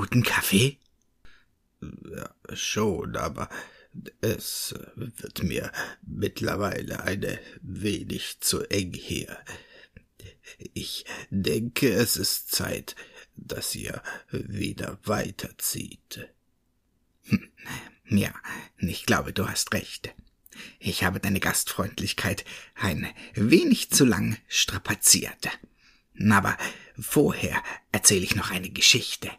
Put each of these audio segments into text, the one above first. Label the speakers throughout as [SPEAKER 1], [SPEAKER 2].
[SPEAKER 1] guten Kaffee?
[SPEAKER 2] Ja, schon, aber es wird mir mittlerweile eine wenig zu eng hier. Ich denke, es ist Zeit, dass ihr wieder weiterzieht.
[SPEAKER 1] Hm, ja, ich glaube, du hast recht. Ich habe deine Gastfreundlichkeit ein wenig zu lang strapaziert. Aber vorher erzähle ich noch eine Geschichte.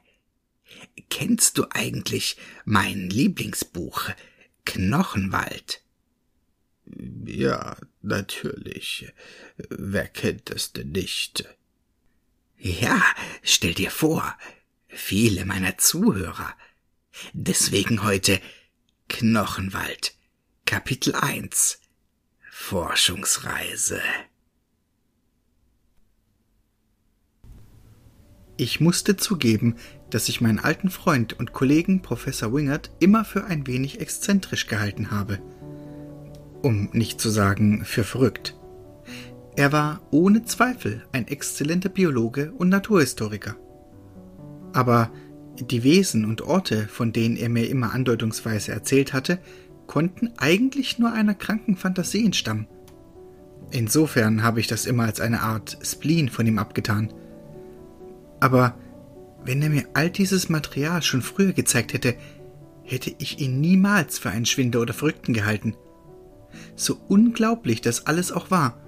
[SPEAKER 1] Kennst du eigentlich mein Lieblingsbuch Knochenwald?
[SPEAKER 2] Ja, natürlich. Wer kennt es denn nicht?
[SPEAKER 1] Ja, stell dir vor, viele meiner Zuhörer. Deswegen heute Knochenwald, Kapitel 1 Forschungsreise. Ich musste zugeben, dass ich meinen alten Freund und Kollegen Professor Wingert immer für ein wenig exzentrisch gehalten habe. Um nicht zu sagen für verrückt. Er war ohne Zweifel ein exzellenter Biologe und Naturhistoriker. Aber die Wesen und Orte, von denen er mir immer andeutungsweise erzählt hatte, konnten eigentlich nur einer kranken Fantasie entstammen. Insofern habe ich das immer als eine Art Spleen von ihm abgetan. Aber wenn er mir all dieses Material schon früher gezeigt hätte, hätte ich ihn niemals für einen Schwinder oder Verrückten gehalten. So unglaublich das alles auch war,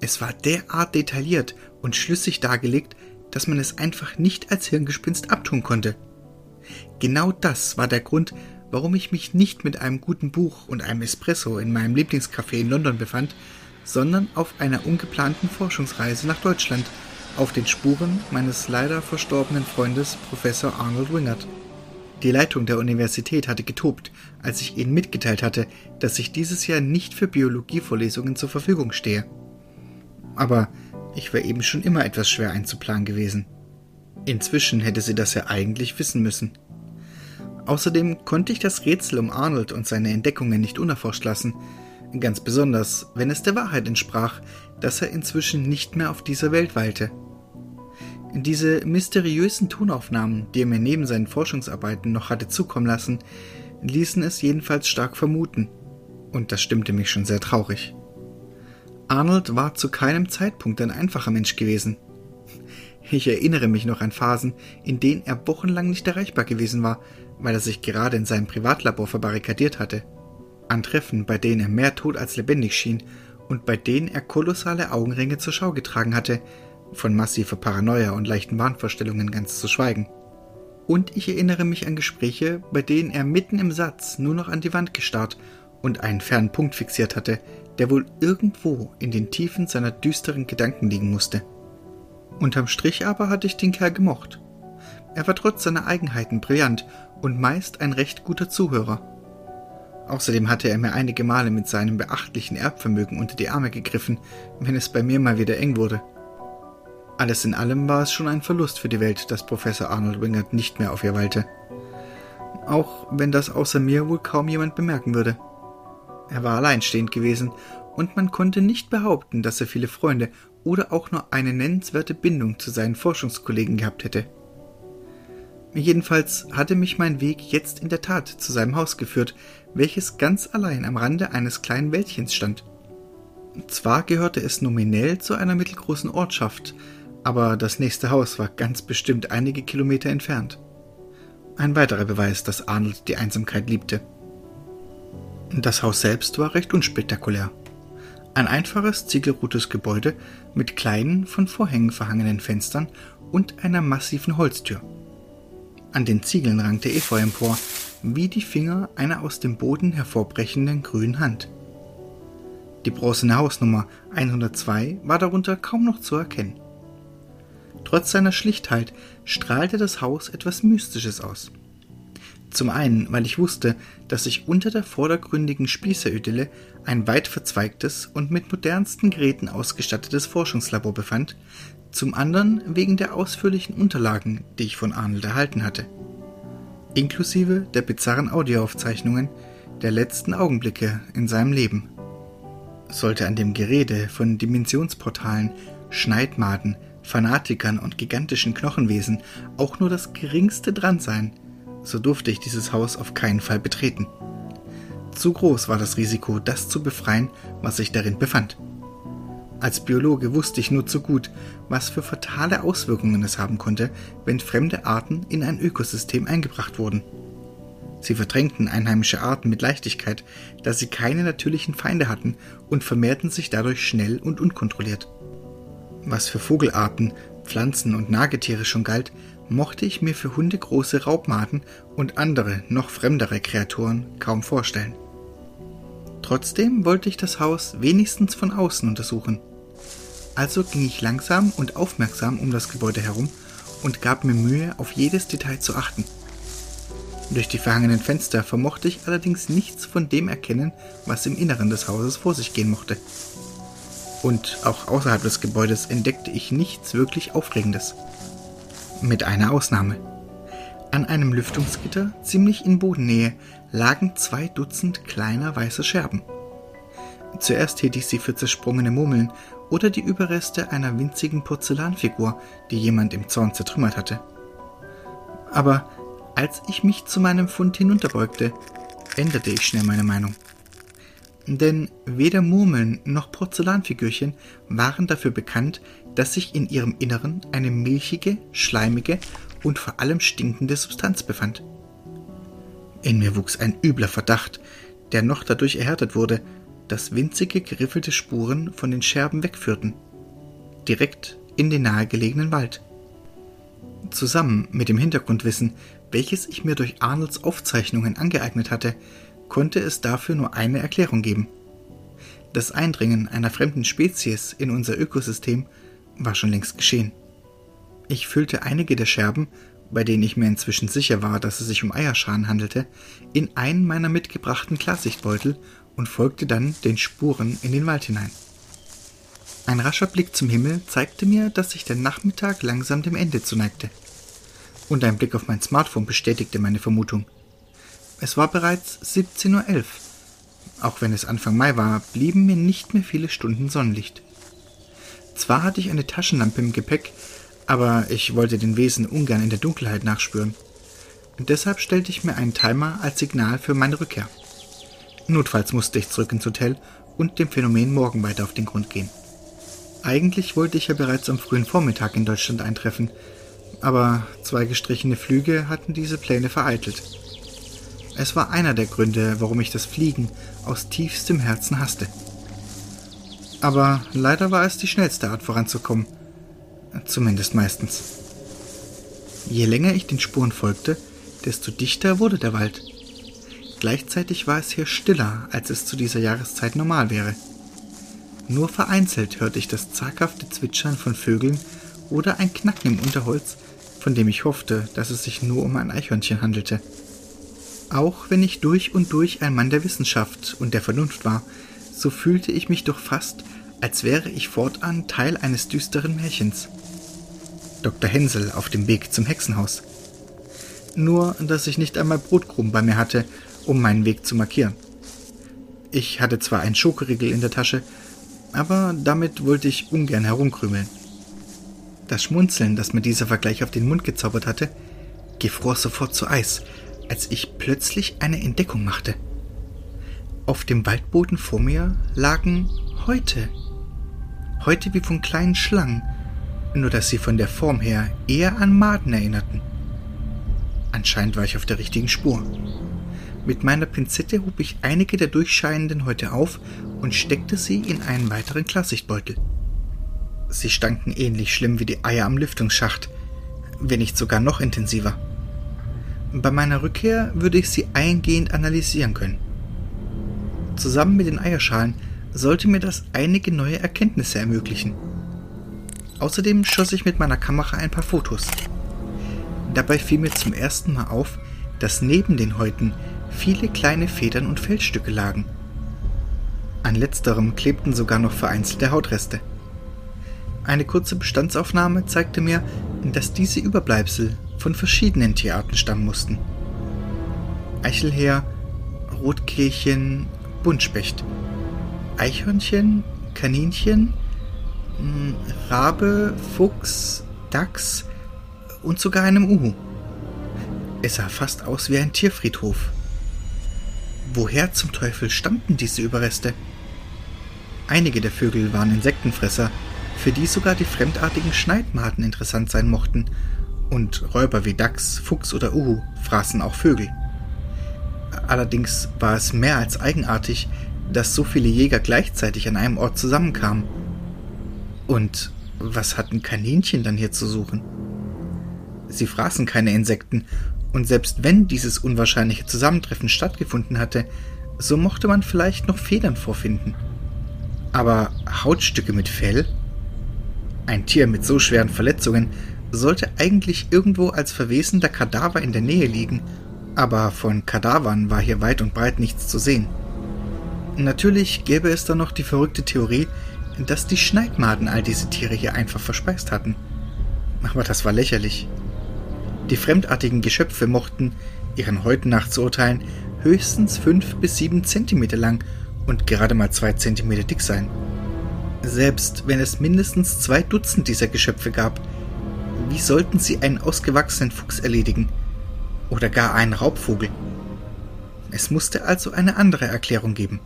[SPEAKER 1] es war derart detailliert und schlüssig dargelegt, dass man es einfach nicht als Hirngespinst abtun konnte. Genau das war der Grund, warum ich mich nicht mit einem guten Buch und einem Espresso in meinem Lieblingscafé in London befand, sondern auf einer ungeplanten Forschungsreise nach Deutschland auf den Spuren meines leider verstorbenen Freundes Professor Arnold Wingert. Die Leitung der Universität hatte getobt, als ich ihnen mitgeteilt hatte, dass ich dieses Jahr nicht für Biologievorlesungen zur Verfügung stehe aber ich war eben schon immer etwas schwer einzuplanen gewesen. Inzwischen hätte sie das ja eigentlich wissen müssen. Außerdem konnte ich das Rätsel um Arnold und seine Entdeckungen nicht unerforscht lassen, ganz besonders, wenn es der Wahrheit entsprach, dass er inzwischen nicht mehr auf dieser Welt weilte. Diese mysteriösen Tonaufnahmen, die er mir neben seinen Forschungsarbeiten noch hatte zukommen lassen, ließen es jedenfalls stark vermuten, und das stimmte mich schon sehr traurig. Arnold war zu keinem Zeitpunkt ein einfacher Mensch gewesen. Ich erinnere mich noch an Phasen, in denen er wochenlang nicht erreichbar gewesen war, weil er sich gerade in seinem Privatlabor verbarrikadiert hatte. An Treffen, bei denen er mehr tot als lebendig schien und bei denen er kolossale Augenringe zur Schau getragen hatte, von massiver Paranoia und leichten Wahnvorstellungen ganz zu schweigen. Und ich erinnere mich an Gespräche, bei denen er mitten im Satz nur noch an die Wand gestarrt und einen fernen Punkt fixiert hatte, der wohl irgendwo in den Tiefen seiner düsteren Gedanken liegen musste. Unterm Strich aber hatte ich den Kerl gemocht. Er war trotz seiner Eigenheiten brillant und meist ein recht guter Zuhörer. Außerdem hatte er mir einige Male mit seinem beachtlichen Erbvermögen unter die Arme gegriffen, wenn es bei mir mal wieder eng wurde. Alles in allem war es schon ein Verlust für die Welt, dass Professor Arnold Wingert nicht mehr auf ihr weilte. Auch wenn das außer mir wohl kaum jemand bemerken würde. Er war alleinstehend gewesen, und man konnte nicht behaupten, dass er viele Freunde oder auch nur eine nennenswerte Bindung zu seinen Forschungskollegen gehabt hätte. Jedenfalls hatte mich mein Weg jetzt in der Tat zu seinem Haus geführt, welches ganz allein am Rande eines kleinen Wäldchens stand. Zwar gehörte es nominell zu einer mittelgroßen Ortschaft, aber das nächste Haus war ganz bestimmt einige Kilometer entfernt. Ein weiterer Beweis, dass Arnold die Einsamkeit liebte. Das Haus selbst war recht unspektakulär. Ein einfaches ziegelrotes Gebäude mit kleinen, von Vorhängen verhangenen Fenstern und einer massiven Holztür. An den Ziegeln rankte Efeu empor, wie die Finger einer aus dem Boden hervorbrechenden grünen Hand. Die bronzene Hausnummer 102 war darunter kaum noch zu erkennen. Trotz seiner Schlichtheit strahlte das Haus etwas Mystisches aus. Zum einen, weil ich wusste, dass sich unter der vordergründigen Spießeridylle ein weit verzweigtes und mit modernsten Geräten ausgestattetes Forschungslabor befand, zum anderen wegen der ausführlichen Unterlagen, die ich von Arnold erhalten hatte. Inklusive der bizarren Audioaufzeichnungen der letzten Augenblicke in seinem Leben. Sollte an dem Gerede von Dimensionsportalen, Schneidmaden, Fanatikern und gigantischen Knochenwesen auch nur das geringste dran sein, so durfte ich dieses Haus auf keinen Fall betreten. Zu groß war das Risiko, das zu befreien, was sich darin befand. Als Biologe wusste ich nur zu gut, was für fatale Auswirkungen es haben konnte, wenn fremde Arten in ein Ökosystem eingebracht wurden. Sie verdrängten einheimische Arten mit Leichtigkeit, da sie keine natürlichen Feinde hatten und vermehrten sich dadurch schnell und unkontrolliert. Was für Vogelarten, Pflanzen und Nagetiere schon galt, mochte ich mir für hundegroße Raubmaden und andere, noch fremdere Kreaturen kaum vorstellen. Trotzdem wollte ich das Haus wenigstens von außen untersuchen. Also ging ich langsam und aufmerksam um das Gebäude herum und gab mir Mühe, auf jedes Detail zu achten. Durch die verhangenen Fenster vermochte ich allerdings nichts von dem erkennen, was im Inneren des Hauses vor sich gehen mochte. Und auch außerhalb des Gebäudes entdeckte ich nichts wirklich Aufregendes. Mit einer Ausnahme. An einem Lüftungsgitter, ziemlich in Bodennähe, lagen zwei Dutzend kleiner weißer Scherben. Zuerst hielt ich sie für zersprungene Murmeln oder die Überreste einer winzigen Porzellanfigur, die jemand im Zorn zertrümmert hatte. Aber als ich mich zu meinem Fund hinunterbeugte, änderte ich schnell meine Meinung. Denn weder Murmeln noch Porzellanfigürchen waren dafür bekannt, dass sich in ihrem Inneren eine milchige, schleimige und vor allem stinkende Substanz befand. In mir wuchs ein übler Verdacht, der noch dadurch erhärtet wurde, dass winzige geriffelte Spuren von den Scherben wegführten, direkt in den nahegelegenen Wald. Zusammen mit dem Hintergrundwissen, welches ich mir durch Arnolds Aufzeichnungen angeeignet hatte, konnte es dafür nur eine Erklärung geben. Das Eindringen einer fremden Spezies in unser Ökosystem war schon längst geschehen. Ich füllte einige der Scherben, bei denen ich mir inzwischen sicher war, dass es sich um Eierschalen handelte, in einen meiner mitgebrachten Klarsichtbeutel und folgte dann den Spuren in den Wald hinein. Ein rascher Blick zum Himmel zeigte mir, dass sich der Nachmittag langsam dem Ende zuneigte. Und ein Blick auf mein Smartphone bestätigte meine Vermutung. Es war bereits 17.11 Uhr. Auch wenn es Anfang Mai war, blieben mir nicht mehr viele Stunden Sonnenlicht. Zwar hatte ich eine Taschenlampe im Gepäck, aber ich wollte den Wesen ungern in der Dunkelheit nachspüren. Deshalb stellte ich mir einen Timer als Signal für meine Rückkehr. Notfalls musste ich zurück ins Hotel und dem Phänomen morgen weiter auf den Grund gehen. Eigentlich wollte ich ja bereits am frühen Vormittag in Deutschland eintreffen, aber zwei gestrichene Flüge hatten diese Pläne vereitelt. Es war einer der Gründe, warum ich das Fliegen aus tiefstem Herzen hasste. Aber leider war es die schnellste Art voranzukommen. Zumindest meistens. Je länger ich den Spuren folgte, desto dichter wurde der Wald. Gleichzeitig war es hier stiller, als es zu dieser Jahreszeit normal wäre. Nur vereinzelt hörte ich das zaghafte Zwitschern von Vögeln oder ein Knacken im Unterholz, von dem ich hoffte, dass es sich nur um ein Eichhörnchen handelte. Auch wenn ich durch und durch ein Mann der Wissenschaft und der Vernunft war, so fühlte ich mich doch fast, als wäre ich fortan Teil eines düsteren Märchens. Dr. Hänsel auf dem Weg zum Hexenhaus. Nur, dass ich nicht einmal Brotkrumen bei mir hatte, um meinen Weg zu markieren. Ich hatte zwar einen Schokoriegel in der Tasche, aber damit wollte ich ungern herumkrümeln. Das Schmunzeln, das mir dieser Vergleich auf den Mund gezaubert hatte, gefror sofort zu Eis, als ich plötzlich eine Entdeckung machte. Auf dem Waldboden vor mir lagen Häute. Häute wie von kleinen Schlangen, nur dass sie von der Form her eher an Maden erinnerten. Anscheinend war ich auf der richtigen Spur. Mit meiner Pinzette hob ich einige der durchscheinenden Häute auf und steckte sie in einen weiteren Klarsichtbeutel. Sie stanken ähnlich schlimm wie die Eier am Lüftungsschacht, wenn nicht sogar noch intensiver. Bei meiner Rückkehr würde ich sie eingehend analysieren können. Zusammen mit den Eierschalen sollte mir das einige neue Erkenntnisse ermöglichen. Außerdem schoss ich mit meiner Kamera ein paar Fotos. Dabei fiel mir zum ersten Mal auf, dass neben den Häuten viele kleine Federn und Fellstücke lagen. An letzterem klebten sogar noch vereinzelte Hautreste. Eine kurze Bestandsaufnahme zeigte mir, dass diese Überbleibsel von verschiedenen Tierarten stammen mussten. Eichelheer, Rotkehlchen, Buntspecht, Eichhörnchen, Kaninchen, hm, Rabe, Fuchs, Dachs und sogar einem Uhu. Es sah fast aus wie ein Tierfriedhof. Woher zum Teufel stammten diese Überreste? Einige der Vögel waren Insektenfresser, für die sogar die fremdartigen Schneidmaden interessant sein mochten, und Räuber wie Dachs, Fuchs oder Uhu fraßen auch Vögel. Allerdings war es mehr als eigenartig, dass so viele Jäger gleichzeitig an einem Ort zusammenkamen. Und was hatten Kaninchen dann hier zu suchen? Sie fraßen keine Insekten, und selbst wenn dieses unwahrscheinliche Zusammentreffen stattgefunden hatte, so mochte man vielleicht noch Federn vorfinden. Aber Hautstücke mit Fell? Ein Tier mit so schweren Verletzungen sollte eigentlich irgendwo als verwesender Kadaver in der Nähe liegen, aber von Kadavern war hier weit und breit nichts zu sehen. Natürlich gäbe es da noch die verrückte Theorie, dass die Schneidmaden all diese Tiere hier einfach verspeist hatten. Aber das war lächerlich. Die fremdartigen Geschöpfe mochten, ihren Häuten nach zu urteilen, höchstens fünf bis sieben Zentimeter lang und gerade mal zwei Zentimeter dick sein. Selbst wenn es mindestens zwei Dutzend dieser Geschöpfe gab, wie sollten sie einen ausgewachsenen Fuchs erledigen? Oder gar einen Raubvogel? Es musste also eine andere Erklärung geben.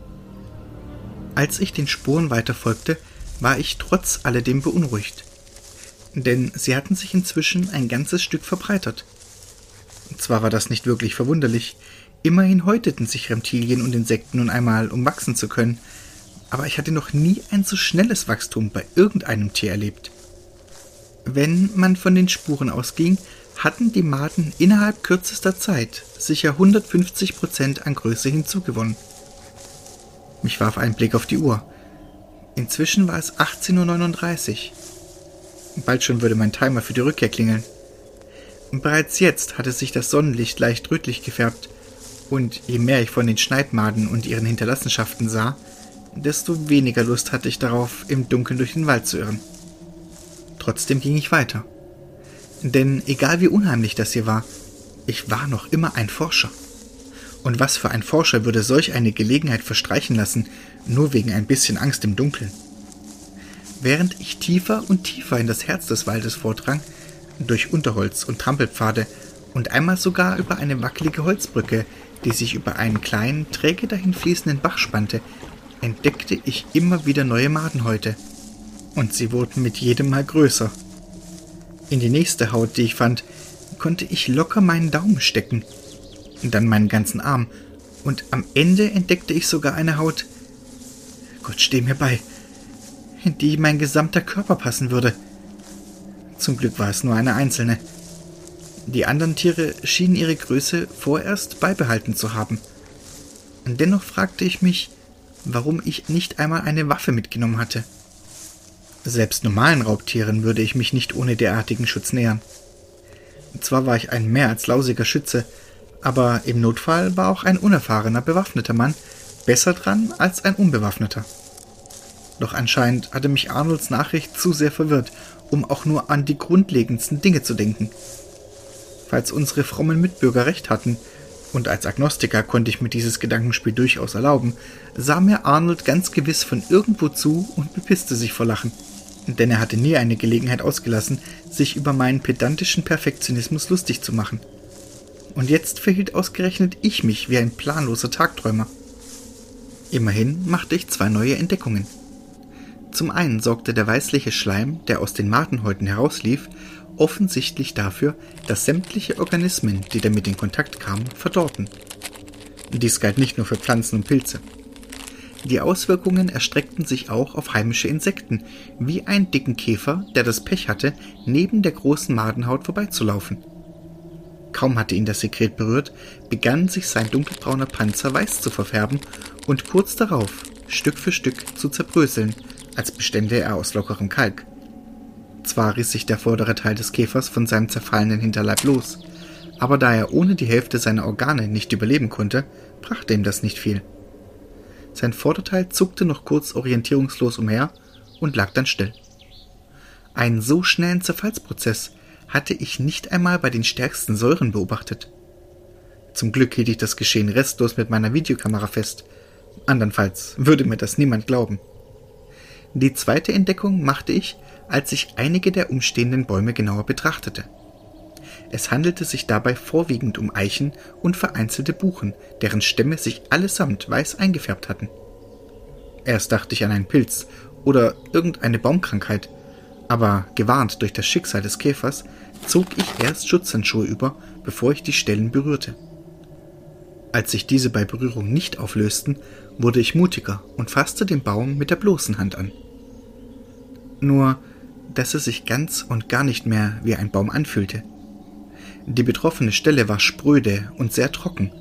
[SPEAKER 1] Als ich den Spuren weiterfolgte, war ich trotz alledem beunruhigt. Denn sie hatten sich inzwischen ein ganzes Stück verbreitert. Zwar war das nicht wirklich verwunderlich, immerhin häuteten sich Reptilien und Insekten nun einmal, um wachsen zu können, aber ich hatte noch nie ein so schnelles Wachstum bei irgendeinem Tier erlebt. Wenn man von den Spuren ausging, hatten die Maden innerhalb kürzester Zeit sicher 150 Prozent an Größe hinzugewonnen. Mich warf ein Blick auf die Uhr. Inzwischen war es 18.39 Uhr. Bald schon würde mein Timer für die Rückkehr klingeln. Bereits jetzt hatte sich das Sonnenlicht leicht rötlich gefärbt, und je mehr ich von den Schneidmaden und ihren Hinterlassenschaften sah, desto weniger Lust hatte ich darauf, im Dunkeln durch den Wald zu irren. Trotzdem ging ich weiter. Denn egal wie unheimlich das hier war, ich war noch immer ein Forscher. Und was für ein Forscher würde solch eine Gelegenheit verstreichen lassen, nur wegen ein bisschen Angst im Dunkeln? Während ich tiefer und tiefer in das Herz des Waldes vordrang, durch Unterholz und Trampelpfade und einmal sogar über eine wackelige Holzbrücke, die sich über einen kleinen, träge dahinfließenden Bach spannte, entdeckte ich immer wieder neue Madenhäute. Und sie wurden mit jedem Mal größer. In die nächste Haut, die ich fand, konnte ich locker meinen Daumen stecken dann meinen ganzen Arm, und am Ende entdeckte ich sogar eine Haut, Gott steh mir bei, in die mein gesamter Körper passen würde. Zum Glück war es nur eine einzelne. Die anderen Tiere schienen ihre Größe vorerst beibehalten zu haben. Dennoch fragte ich mich, warum ich nicht einmal eine Waffe mitgenommen hatte. Selbst normalen Raubtieren würde ich mich nicht ohne derartigen Schutz nähern. Zwar war ich ein mehr als lausiger Schütze, aber im Notfall war auch ein unerfahrener bewaffneter Mann besser dran als ein unbewaffneter. Doch anscheinend hatte mich Arnolds Nachricht zu sehr verwirrt, um auch nur an die grundlegendsten Dinge zu denken. Falls unsere frommen Mitbürger recht hatten, und als Agnostiker konnte ich mir dieses Gedankenspiel durchaus erlauben, sah mir Arnold ganz gewiss von irgendwo zu und bepisste sich vor Lachen. Denn er hatte nie eine Gelegenheit ausgelassen, sich über meinen pedantischen Perfektionismus lustig zu machen und jetzt verhielt ausgerechnet ich mich wie ein planloser Tagträumer. Immerhin machte ich zwei neue Entdeckungen. Zum einen sorgte der weißliche Schleim, der aus den Madenhäuten herauslief, offensichtlich dafür, dass sämtliche Organismen, die damit in Kontakt kamen, verdorrten. Dies galt nicht nur für Pflanzen und Pilze. Die Auswirkungen erstreckten sich auch auf heimische Insekten, wie einen dicken Käfer, der das Pech hatte, neben der großen Madenhaut vorbeizulaufen. Kaum hatte ihn das Sekret berührt, begann sich sein dunkelbrauner Panzer weiß zu verfärben und kurz darauf Stück für Stück zu zerbröseln, als bestände er aus lockerem Kalk. Zwar riss sich der vordere Teil des Käfers von seinem zerfallenen Hinterleib los, aber da er ohne die Hälfte seiner Organe nicht überleben konnte, brachte ihm das nicht viel. Sein Vorderteil zuckte noch kurz orientierungslos umher und lag dann still. Einen so schnellen Zerfallsprozess hatte ich nicht einmal bei den stärksten Säuren beobachtet. Zum Glück hielt ich das Geschehen restlos mit meiner Videokamera fest. Andernfalls würde mir das niemand glauben. Die zweite Entdeckung machte ich, als ich einige der umstehenden Bäume genauer betrachtete. Es handelte sich dabei vorwiegend um Eichen und vereinzelte Buchen, deren Stämme sich allesamt weiß eingefärbt hatten. Erst dachte ich an einen Pilz oder irgendeine Baumkrankheit, aber gewarnt durch das Schicksal des Käfers zog ich erst Schutzhandschuhe über, bevor ich die Stellen berührte. Als sich diese bei Berührung nicht auflösten, wurde ich mutiger und fasste den Baum mit der bloßen Hand an. Nur, dass er sich ganz und gar nicht mehr wie ein Baum anfühlte. Die betroffene Stelle war spröde und sehr trocken,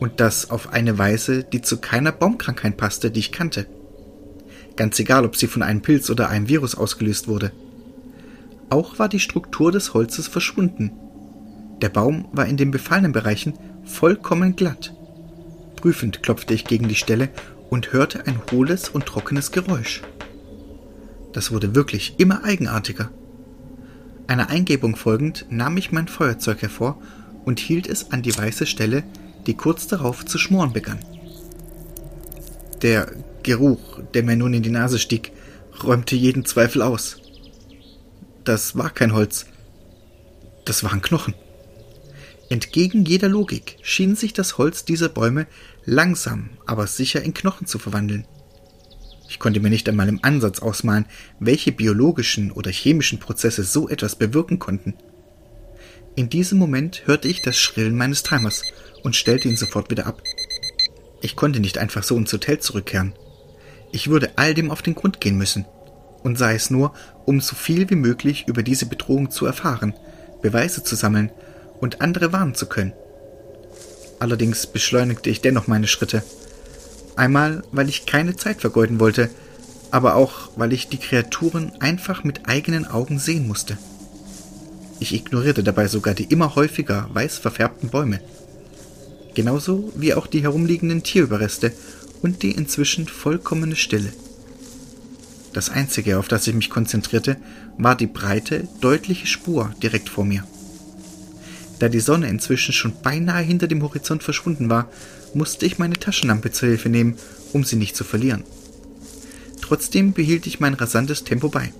[SPEAKER 1] und das auf eine Weise, die zu keiner Baumkrankheit passte, die ich kannte. Ganz egal, ob sie von einem Pilz oder einem Virus ausgelöst wurde. Auch war die Struktur des Holzes verschwunden. Der Baum war in den befallenen Bereichen vollkommen glatt. Prüfend klopfte ich gegen die Stelle und hörte ein hohles und trockenes Geräusch. Das wurde wirklich immer eigenartiger. Einer Eingebung folgend nahm ich mein Feuerzeug hervor und hielt es an die weiße Stelle, die kurz darauf zu schmoren begann. Der Geruch, der mir nun in die Nase stieg, räumte jeden Zweifel aus. Das war kein Holz, das waren Knochen. Entgegen jeder Logik schien sich das Holz dieser Bäume langsam, aber sicher in Knochen zu verwandeln. Ich konnte mir nicht einmal im Ansatz ausmalen, welche biologischen oder chemischen Prozesse so etwas bewirken konnten. In diesem Moment hörte ich das Schrillen meines Timers und stellte ihn sofort wieder ab. Ich konnte nicht einfach so ins Hotel zurückkehren. Ich würde all dem auf den Grund gehen müssen. Und sei es nur, um so viel wie möglich über diese Bedrohung zu erfahren, Beweise zu sammeln und andere warnen zu können. Allerdings beschleunigte ich dennoch meine Schritte. Einmal, weil ich keine Zeit vergeuden wollte, aber auch, weil ich die Kreaturen einfach mit eigenen Augen sehen musste. Ich ignorierte dabei sogar die immer häufiger weiß verfärbten Bäume. Genauso wie auch die herumliegenden Tierüberreste und die inzwischen vollkommene Stille. Das Einzige, auf das ich mich konzentrierte, war die breite, deutliche Spur direkt vor mir. Da die Sonne inzwischen schon beinahe hinter dem Horizont verschwunden war, musste ich meine Taschenlampe zur Hilfe nehmen, um sie nicht zu verlieren. Trotzdem behielt ich mein rasantes Tempo bei.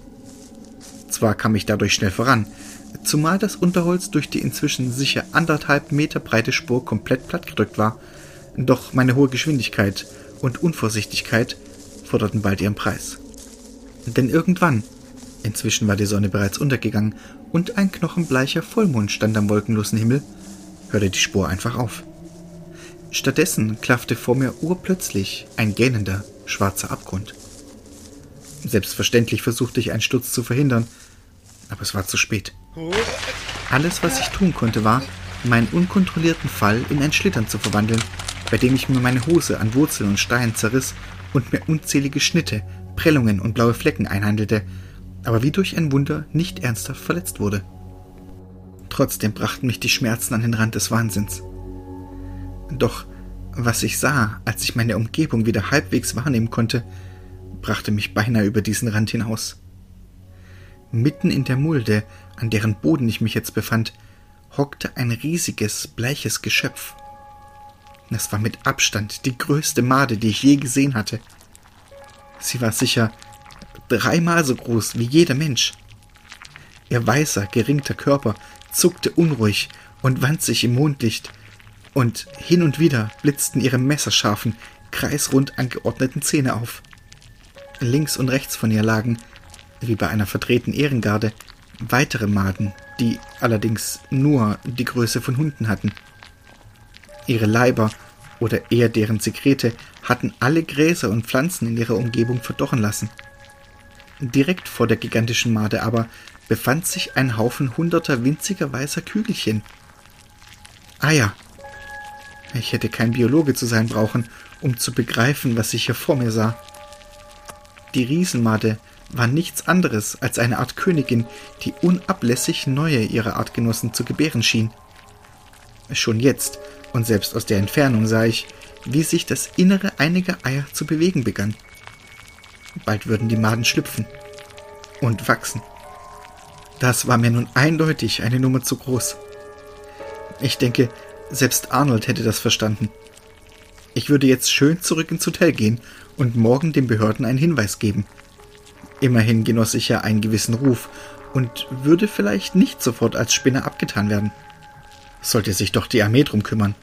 [SPEAKER 1] Zwar kam ich dadurch schnell voran, zumal das Unterholz durch die inzwischen sicher anderthalb Meter breite Spur komplett plattgedrückt war, doch meine hohe Geschwindigkeit und Unvorsichtigkeit forderten bald ihren Preis. Denn irgendwann, inzwischen war die Sonne bereits untergegangen und ein knochenbleicher Vollmond stand am wolkenlosen Himmel, hörte die Spur einfach auf. Stattdessen klaffte vor mir urplötzlich ein gähnender, schwarzer Abgrund. Selbstverständlich versuchte ich einen Sturz zu verhindern, aber es war zu spät. Alles, was ich tun konnte, war, meinen unkontrollierten Fall in ein Schlittern zu verwandeln, bei dem ich mir meine Hose an Wurzeln und Steinen zerriss und mir unzählige Schnitte, Prellungen und blaue Flecken einhandelte, aber wie durch ein Wunder nicht ernsthaft verletzt wurde. Trotzdem brachten mich die Schmerzen an den Rand des Wahnsinns. Doch was ich sah, als ich meine Umgebung wieder halbwegs wahrnehmen konnte, brachte mich beinahe über diesen Rand hinaus. Mitten in der Mulde, an deren Boden ich mich jetzt befand, hockte ein riesiges, bleiches Geschöpf. Es war mit Abstand die größte Made, die ich je gesehen hatte. Sie war sicher dreimal so groß wie jeder Mensch. Ihr weißer, geringter Körper zuckte unruhig und wand sich im Mondlicht, und hin und wieder blitzten ihre messerscharfen, kreisrund angeordneten Zähne auf. Links und rechts von ihr lagen, wie bei einer verdrehten Ehrengarde, weitere Maden, die allerdings nur die Größe von Hunden hatten. Ihre Leiber oder eher deren Sekrete hatten alle Gräser und Pflanzen in ihrer Umgebung verdochen lassen. Direkt vor der gigantischen Made aber befand sich ein Haufen hunderter winziger weißer Kügelchen. Ah ja, ich hätte kein Biologe zu sein brauchen, um zu begreifen, was ich hier vor mir sah. Die Riesenmade war nichts anderes als eine Art Königin, die unablässig neue ihrer Artgenossen zu gebären schien. Schon jetzt und selbst aus der Entfernung sah ich, wie sich das Innere einiger Eier zu bewegen begann. Bald würden die Maden schlüpfen und wachsen. Das war mir nun eindeutig eine Nummer zu groß. Ich denke, selbst Arnold hätte das verstanden. Ich würde jetzt schön zurück ins Hotel gehen und morgen den Behörden einen Hinweis geben. Immerhin genoss ich ja einen gewissen Ruf und würde vielleicht nicht sofort als Spinner abgetan werden. Sollte sich doch die Armee drum kümmern.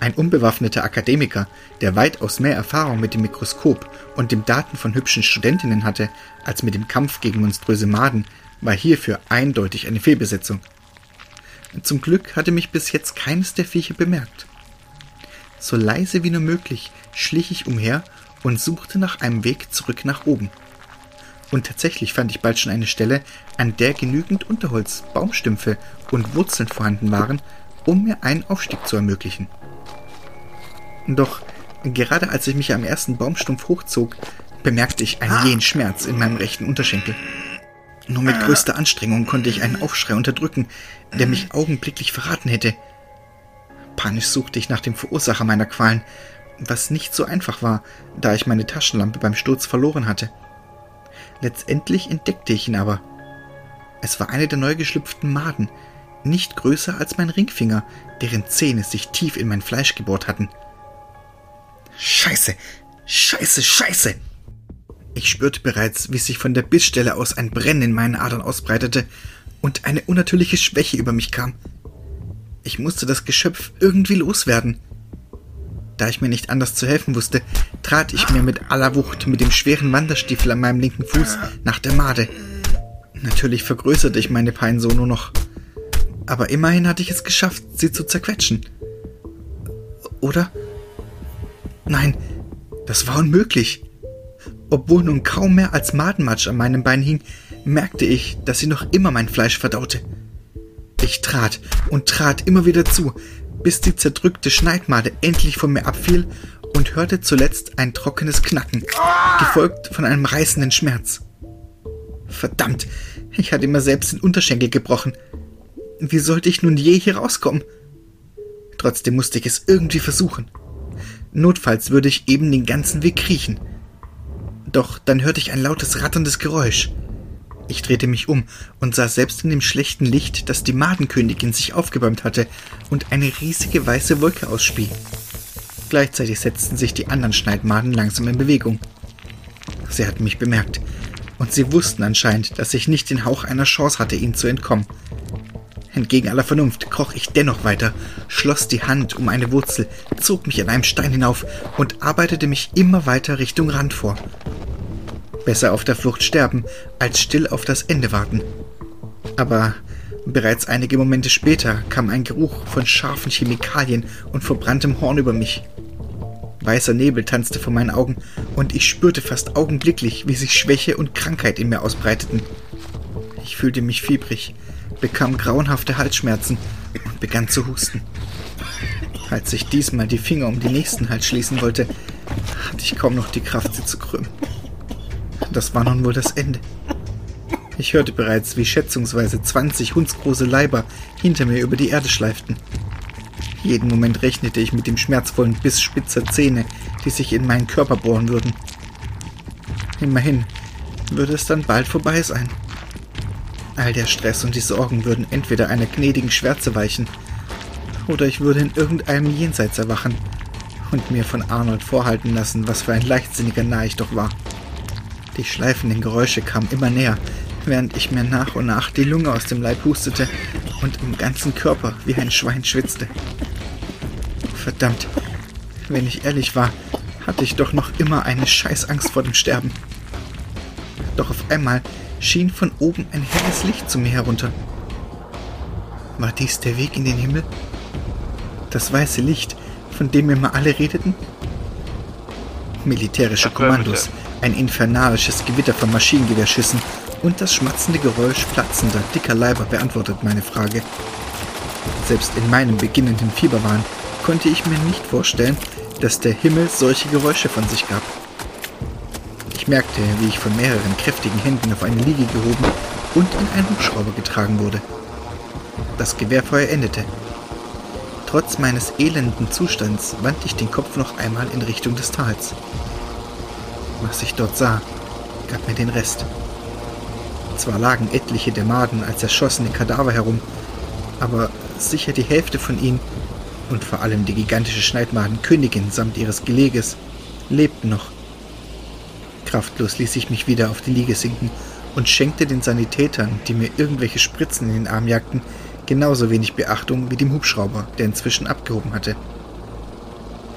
[SPEAKER 1] Ein unbewaffneter Akademiker, der weitaus mehr Erfahrung mit dem Mikroskop und dem Daten von hübschen Studentinnen hatte, als mit dem Kampf gegen monströse Maden, war hierfür eindeutig eine Fehlbesetzung. Zum Glück hatte mich bis jetzt keines der Viecher bemerkt. So leise wie nur möglich schlich ich umher und suchte nach einem Weg zurück nach oben. Und tatsächlich fand ich bald schon eine Stelle, an der genügend Unterholz, Baumstümpfe und Wurzeln vorhanden waren, um mir einen Aufstieg zu ermöglichen. Doch gerade als ich mich am ersten Baumstumpf hochzog, bemerkte ich einen jähen Schmerz in meinem rechten Unterschenkel. Nur mit größter Anstrengung konnte ich einen Aufschrei unterdrücken, der mich augenblicklich verraten hätte. Panisch suchte ich nach dem Verursacher meiner Qualen, was nicht so einfach war, da ich meine Taschenlampe beim Sturz verloren hatte. Letztendlich entdeckte ich ihn aber. Es war eine der neu geschlüpften Maden, nicht größer als mein Ringfinger, deren Zähne sich tief in mein Fleisch gebohrt hatten. Scheiße, scheiße, scheiße! Ich spürte bereits, wie sich von der Bissstelle aus ein Brennen in meinen Adern ausbreitete und eine unnatürliche Schwäche über mich kam. Ich musste das Geschöpf irgendwie loswerden. Da ich mir nicht anders zu helfen wusste, trat ich mir mit aller Wucht mit dem schweren Wanderstiefel an meinem linken Fuß nach der Made. Natürlich vergrößerte ich meine Pein so nur noch. Aber immerhin hatte ich es geschafft, sie zu zerquetschen. Oder? Nein, das war unmöglich. Obwohl nun kaum mehr als Madenmatsch an meinem Bein hing, merkte ich, dass sie noch immer mein Fleisch verdaute. Ich trat und trat immer wieder zu, bis die zerdrückte Schneidmade endlich von mir abfiel und hörte zuletzt ein trockenes Knacken, gefolgt von einem reißenden Schmerz. Verdammt, ich hatte mir selbst den Unterschenkel gebrochen. Wie sollte ich nun je hier rauskommen? Trotzdem musste ich es irgendwie versuchen. Notfalls würde ich eben den ganzen Weg kriechen. Doch dann hörte ich ein lautes ratterndes Geräusch. Ich drehte mich um und sah selbst in dem schlechten Licht, dass die Madenkönigin sich aufgebäumt hatte und eine riesige weiße Wolke ausspie. Gleichzeitig setzten sich die anderen Schneidmaden langsam in Bewegung. Sie hatten mich bemerkt, und sie wussten anscheinend, dass ich nicht den Hauch einer Chance hatte, ihnen zu entkommen. Entgegen aller Vernunft kroch ich dennoch weiter, schloss die Hand um eine Wurzel, zog mich an einem Stein hinauf und arbeitete mich immer weiter Richtung Rand vor. Besser auf der Flucht sterben, als still auf das Ende warten. Aber bereits einige Momente später kam ein Geruch von scharfen Chemikalien und verbranntem Horn über mich. Weißer Nebel tanzte vor meinen Augen und ich spürte fast augenblicklich, wie sich Schwäche und Krankheit in mir ausbreiteten. Ich fühlte mich fiebrig, bekam grauenhafte Halsschmerzen und begann zu husten. Als ich diesmal die Finger um die nächsten Hals schließen wollte, hatte ich kaum noch die Kraft, sie zu krümmen. Das war nun wohl das Ende. Ich hörte bereits, wie schätzungsweise 20 hundsgroße Leiber hinter mir über die Erde schleiften. Jeden Moment rechnete ich mit dem schmerzvollen Biss spitzer Zähne, die sich in meinen Körper bohren würden. Immerhin würde es dann bald vorbei sein. All der Stress und die Sorgen würden entweder einer gnädigen Schwärze weichen, oder ich würde in irgendeinem Jenseits erwachen und mir von Arnold vorhalten lassen, was für ein leichtsinniger Narr ich doch war. Die schleifenden Geräusche kamen immer näher, während ich mir nach und nach die Lunge aus dem Leib hustete und im ganzen Körper wie ein Schwein schwitzte. Verdammt, wenn ich ehrlich war, hatte ich doch noch immer eine Scheißangst vor dem Sterben. Doch auf einmal schien von oben ein helles Licht zu mir herunter. War dies der Weg in den Himmel? Das weiße Licht, von dem immer alle redeten? Militärische Kommandos, ein infernalisches Gewitter von Maschinengewehrschüssen und das schmatzende Geräusch platzender, dicker Leiber beantwortet meine Frage. Selbst in meinem beginnenden Fieberwahn konnte ich mir nicht vorstellen, dass der Himmel solche Geräusche von sich gab. Ich merkte, wie ich von mehreren kräftigen Händen auf eine Liege gehoben und in einen Hubschrauber getragen wurde. Das Gewehrfeuer endete. Trotz meines elenden Zustands wandte ich den Kopf noch einmal in Richtung des Tals. Was ich dort sah, gab mir den Rest. Zwar lagen etliche der Maden als erschossene Kadaver herum, aber sicher die Hälfte von ihnen und vor allem die gigantische Schneidmadenkönigin samt ihres Geleges lebten noch. Kraftlos ließ ich mich wieder auf die Liege sinken und schenkte den Sanitätern, die mir irgendwelche Spritzen in den Arm jagten, genauso wenig Beachtung wie dem Hubschrauber, der inzwischen abgehoben hatte.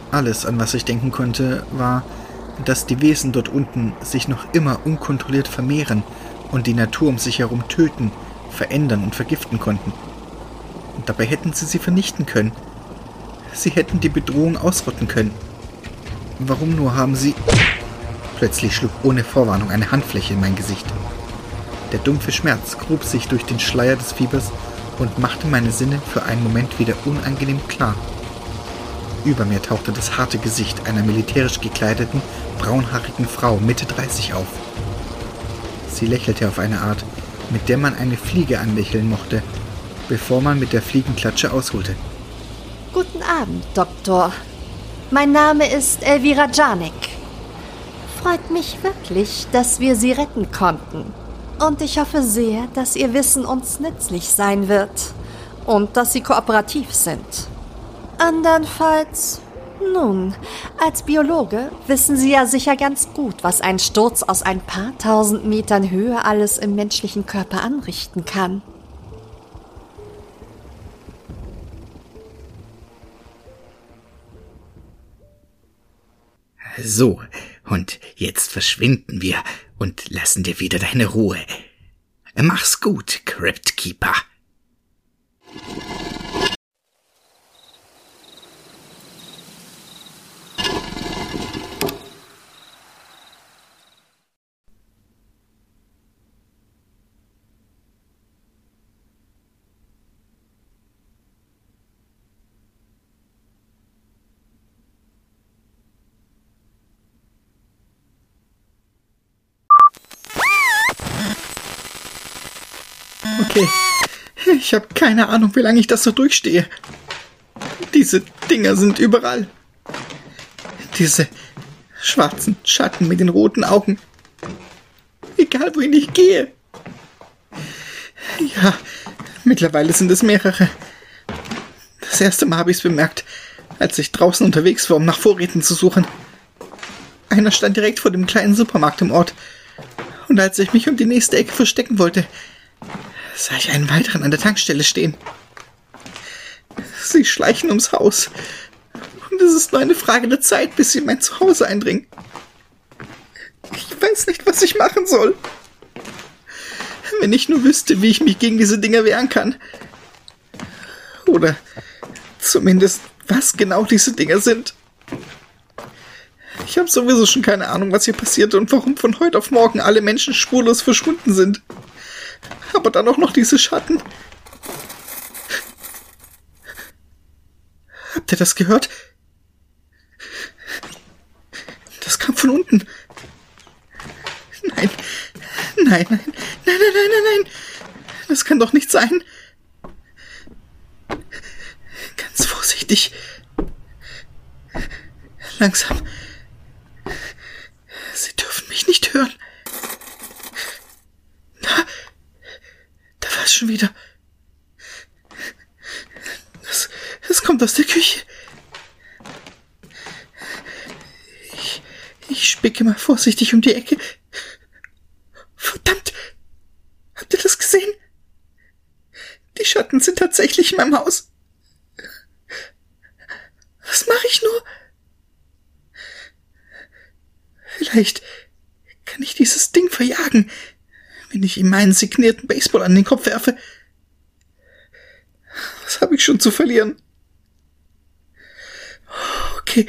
[SPEAKER 1] Alles, an was ich denken konnte, war, dass die Wesen dort unten sich noch immer unkontrolliert vermehren und die Natur um sich herum töten, verändern und vergiften konnten. Und dabei hätten sie sie vernichten können. Sie hätten die Bedrohung ausrotten können. Warum nur haben sie... Plötzlich schlug ohne Vorwarnung eine Handfläche in mein Gesicht. Der dumpfe Schmerz grub sich durch den Schleier des Fiebers und machte meine Sinne für einen Moment wieder unangenehm klar. Über mir tauchte das harte Gesicht einer militärisch gekleideten, braunhaarigen Frau Mitte 30 auf. Sie lächelte auf eine Art, mit der man eine Fliege anlächeln mochte, bevor man mit der Fliegenklatsche ausholte.
[SPEAKER 3] Guten Abend, Doktor. Mein Name ist Elvira Janik. Freut mich wirklich, dass wir Sie retten konnten. Und ich hoffe sehr, dass Ihr Wissen uns nützlich sein wird und dass Sie kooperativ sind. Andernfalls, nun, als Biologe wissen Sie ja sicher ganz gut, was ein Sturz aus ein paar tausend Metern Höhe alles im menschlichen Körper anrichten kann.
[SPEAKER 2] So, und jetzt verschwinden wir und lassen dir wieder deine Ruhe. Mach's gut, Cryptkeeper.
[SPEAKER 1] Okay. Ich habe keine Ahnung, wie lange ich das so durchstehe. Diese Dinger sind überall. Diese schwarzen Schatten mit den roten Augen. Egal, wohin ich gehe. Ja, mittlerweile sind es mehrere. Das erste Mal habe ich es bemerkt, als ich draußen unterwegs war, um nach Vorräten zu suchen. Einer stand direkt vor dem kleinen Supermarkt im Ort. Und als ich mich um die nächste Ecke verstecken wollte, sah ich einen weiteren an der Tankstelle stehen. Sie schleichen ums Haus. Und es ist nur eine Frage der Zeit, bis sie in mein Zuhause eindringen. Ich weiß nicht, was ich machen soll. Wenn ich nur wüsste, wie ich mich gegen diese Dinger wehren kann. Oder zumindest, was genau diese Dinger sind. Ich habe sowieso schon keine Ahnung, was hier passiert und warum von heute auf morgen alle Menschen spurlos verschwunden sind. Aber dann auch noch diese Schatten. Habt ihr das gehört? Das kam von unten. Nein, nein, nein, nein, nein, nein, nein, nein. Das kann doch nicht sein. Ganz vorsichtig. Langsam. Sie dürfen mich nicht hören. Es schon wieder. Das, das kommt aus der Küche. Ich, ich spicke mal vorsichtig um die Ecke. Verdammt! Habt ihr das gesehen? Die Schatten sind tatsächlich in meinem Haus. Was mache ich nur? Vielleicht kann ich dieses Ding verjagen, wenn ich ihm meinen signierten Baseball an den Kopf werfe. Was habe ich schon zu verlieren? Okay.